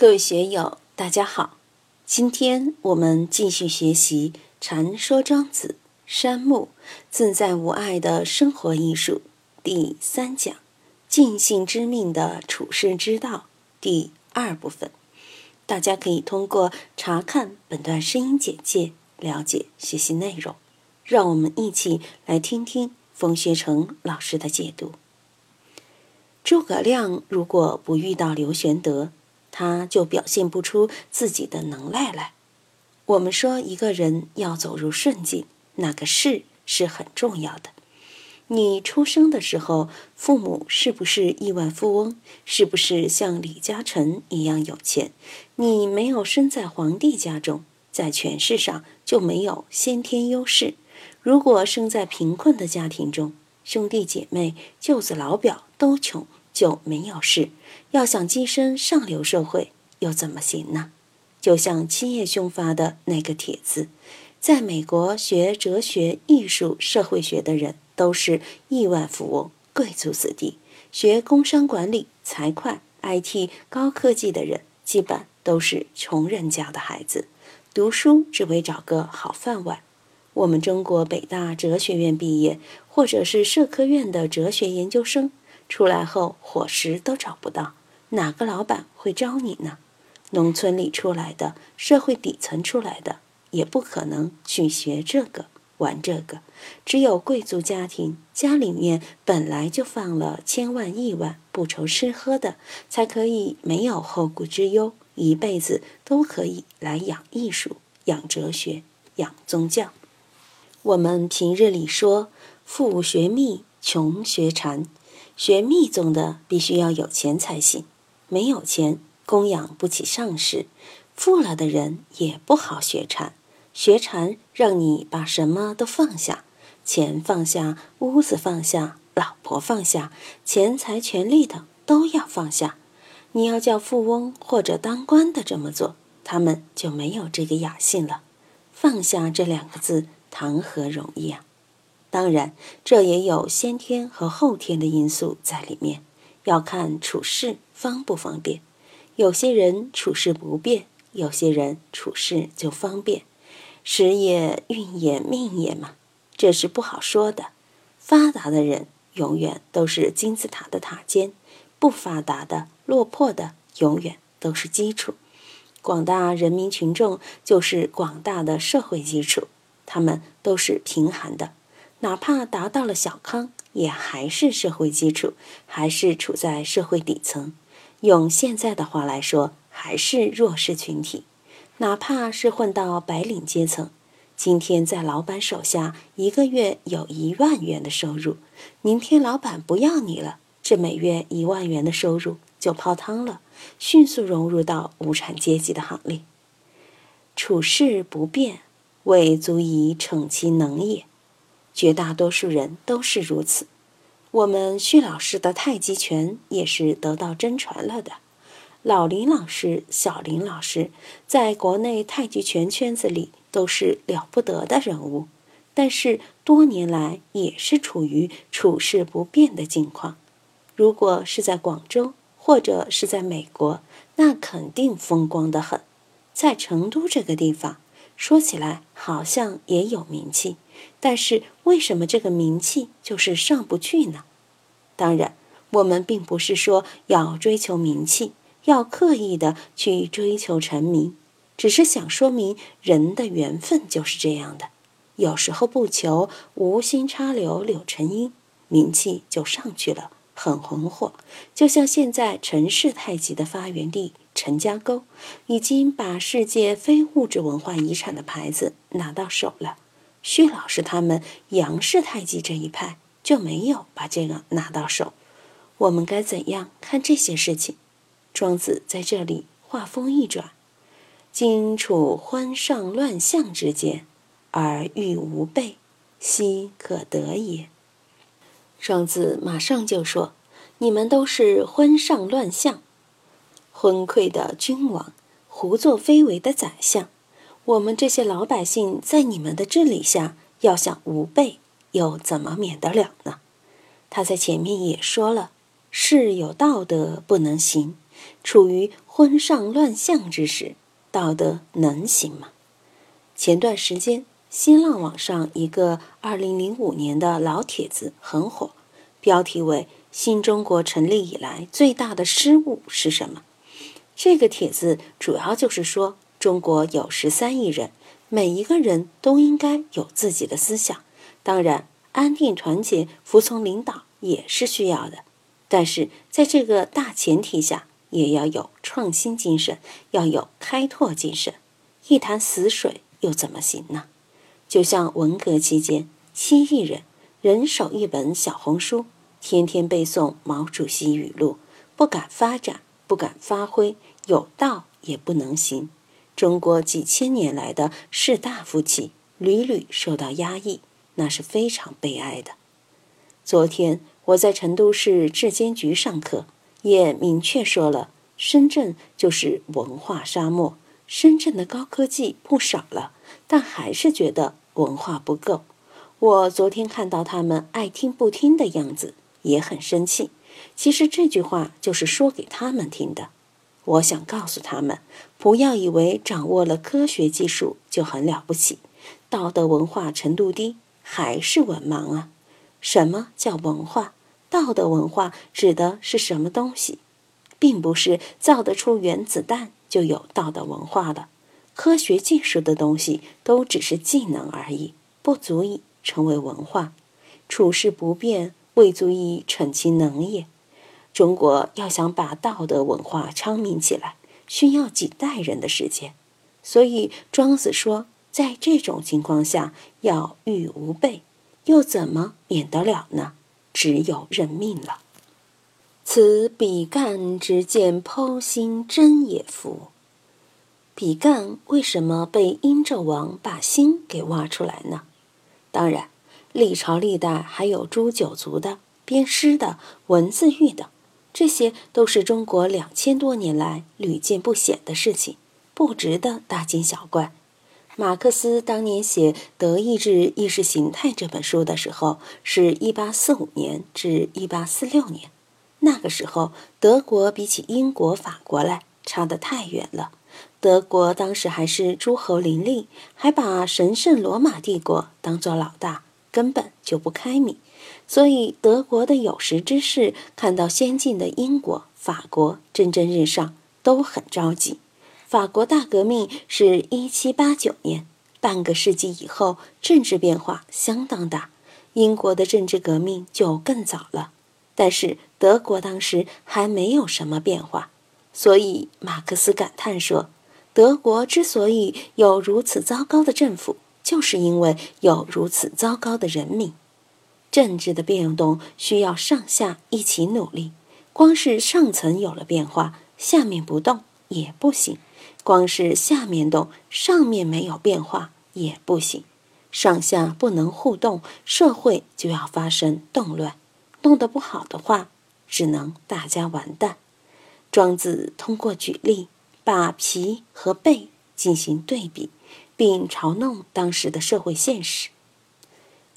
各位学友，大家好！今天我们继续学习《禅说庄子》山木自在无碍的生活艺术第三讲“尽性知命的处世之道”第二部分。大家可以通过查看本段声音简介了解学习内容。让我们一起来听听冯学成老师的解读。诸葛亮如果不遇到刘玄德，他就表现不出自己的能耐来。我们说一个人要走入顺境，那个势是很重要的。你出生的时候，父母是不是亿万富翁？是不是像李嘉诚一样有钱？你没有生在皇帝家中，在权势上就没有先天优势。如果生在贫困的家庭中，兄弟姐妹、舅子老表都穷。就没有事。要想跻身上流社会，又怎么行呢？就像七叶兄发的那个帖子，在美国学哲学、艺术、社会学的人都是亿万富翁、贵族子弟；学工商管理、财会、IT、高科技的人，基本都是穷人家的孩子，读书只为找个好饭碗。我们中国北大哲学院毕业，或者是社科院的哲学研究生。出来后伙食都找不到，哪个老板会招你呢？农村里出来的，社会底层出来的，也不可能去学这个玩这个。只有贵族家庭，家里面本来就放了千万亿万，不愁吃喝的，才可以没有后顾之忧，一辈子都可以来养艺术、养哲学、养宗教。我们平日里说，富学密，穷学禅。学密宗的必须要有钱才行，没有钱供养不起上师，富了的人也不好学禅。学禅让你把什么都放下，钱放下，屋子放下，老婆放下，钱财、权利等都要放下。你要叫富翁或者当官的这么做，他们就没有这个雅兴了。放下这两个字，谈何容易啊！当然，这也有先天和后天的因素在里面，要看处事方不方便。有些人处事不便，有些人处事就方便。时也、运也、命也嘛，这是不好说的。发达的人永远都是金字塔的塔尖，不发达的、落魄的永远都是基础。广大人民群众就是广大的社会基础，他们都是贫寒的。哪怕达到了小康，也还是社会基础，还是处在社会底层。用现在的话来说，还是弱势群体。哪怕是混到白领阶层，今天在老板手下一个月有一万元的收入，明天老板不要你了，这每月一万元的收入就泡汤了，迅速融入到无产阶级的行列。处事不变，未足以逞其能也。绝大多数人都是如此。我们徐老师的太极拳也是得到真传了的。老林老师、小林老师在国内太极拳圈子里都是了不得的人物，但是多年来也是处于处事不变的境况。如果是在广州或者是在美国，那肯定风光的很。在成都这个地方。说起来好像也有名气，但是为什么这个名气就是上不去呢？当然，我们并不是说要追求名气，要刻意的去追求成名，只是想说明人的缘分就是这样的。有时候不求，无心插柳柳成荫，名气就上去了，很红火。就像现在陈氏太极的发源地。陈家沟已经把世界非物质文化遗产的牌子拿到手了，薛老师他们杨氏太极这一派就没有把这个拿到手。我们该怎样看这些事情？庄子在这里话锋一转：“今处欢上乱象之间，而欲无备，奚可得也？”庄子马上就说：“你们都是欢上乱象。”昏聩的君王，胡作非为的宰相，我们这些老百姓在你们的治理下，要想无备，又怎么免得了呢？他在前面也说了，事有道德不能行，处于昏上乱象之时，道德能行吗？前段时间，新浪网上一个2005年的老帖子很火，标题为“新中国成立以来最大的失误是什么？”这个帖子主要就是说，中国有十三亿人，每一个人都应该有自己的思想，当然，安定团结、服从领导也是需要的。但是在这个大前提下，也要有创新精神，要有开拓精神。一潭死水又怎么行呢？就像文革期间，七亿人人手一本小红书，天天背诵毛主席语录，不敢发展，不敢发挥，有道也不能行。中国几千年来的士大夫气屡屡受到压抑，那是非常悲哀的。昨天。我在成都市质监局上课，也明确说了，深圳就是文化沙漠。深圳的高科技不少了，但还是觉得文化不够。我昨天看到他们爱听不听的样子，也很生气。其实这句话就是说给他们听的。我想告诉他们，不要以为掌握了科学技术就很了不起，道德文化程度低还是文盲啊。什么叫文化？道德文化指的是什么东西？并不是造得出原子弹就有道德文化的。科学技术的东西都只是技能而已，不足以成为文化。处事不变，未足以逞其能也。中国要想把道德文化昌明起来，需要几代人的时间。所以庄子说，在这种情况下，要欲无备。又怎么免得了呢？只有认命了。此比干之见剖心真也夫。比干为什么被殷纣王把心给挖出来呢？当然，历朝历代还有诛九族的、鞭尸的、文字狱的，这些都是中国两千多年来屡见不鲜的事情，不值得大惊小怪。马克思当年写《德意志意识形态》这本书的时候，是一八四五年至一八四六年。那个时候，德国比起英国、法国来差得太远了。德国当时还是诸侯林立，还把神圣罗马帝国当做老大，根本就不开明。所以，德国的有识之士看到先进的英国、法国蒸蒸日上，都很着急。法国大革命是一七八九年，半个世纪以后，政治变化相当大。英国的政治革命就更早了，但是德国当时还没有什么变化。所以马克思感叹说：“德国之所以有如此糟糕的政府，就是因为有如此糟糕的人民。政治的变动需要上下一起努力，光是上层有了变化，下面不动也不行。”光是下面动，上面没有变化也不行。上下不能互动，社会就要发生动乱。弄得不好的话，只能大家完蛋。庄子通过举例，把皮和背进行对比，并嘲弄当时的社会现实。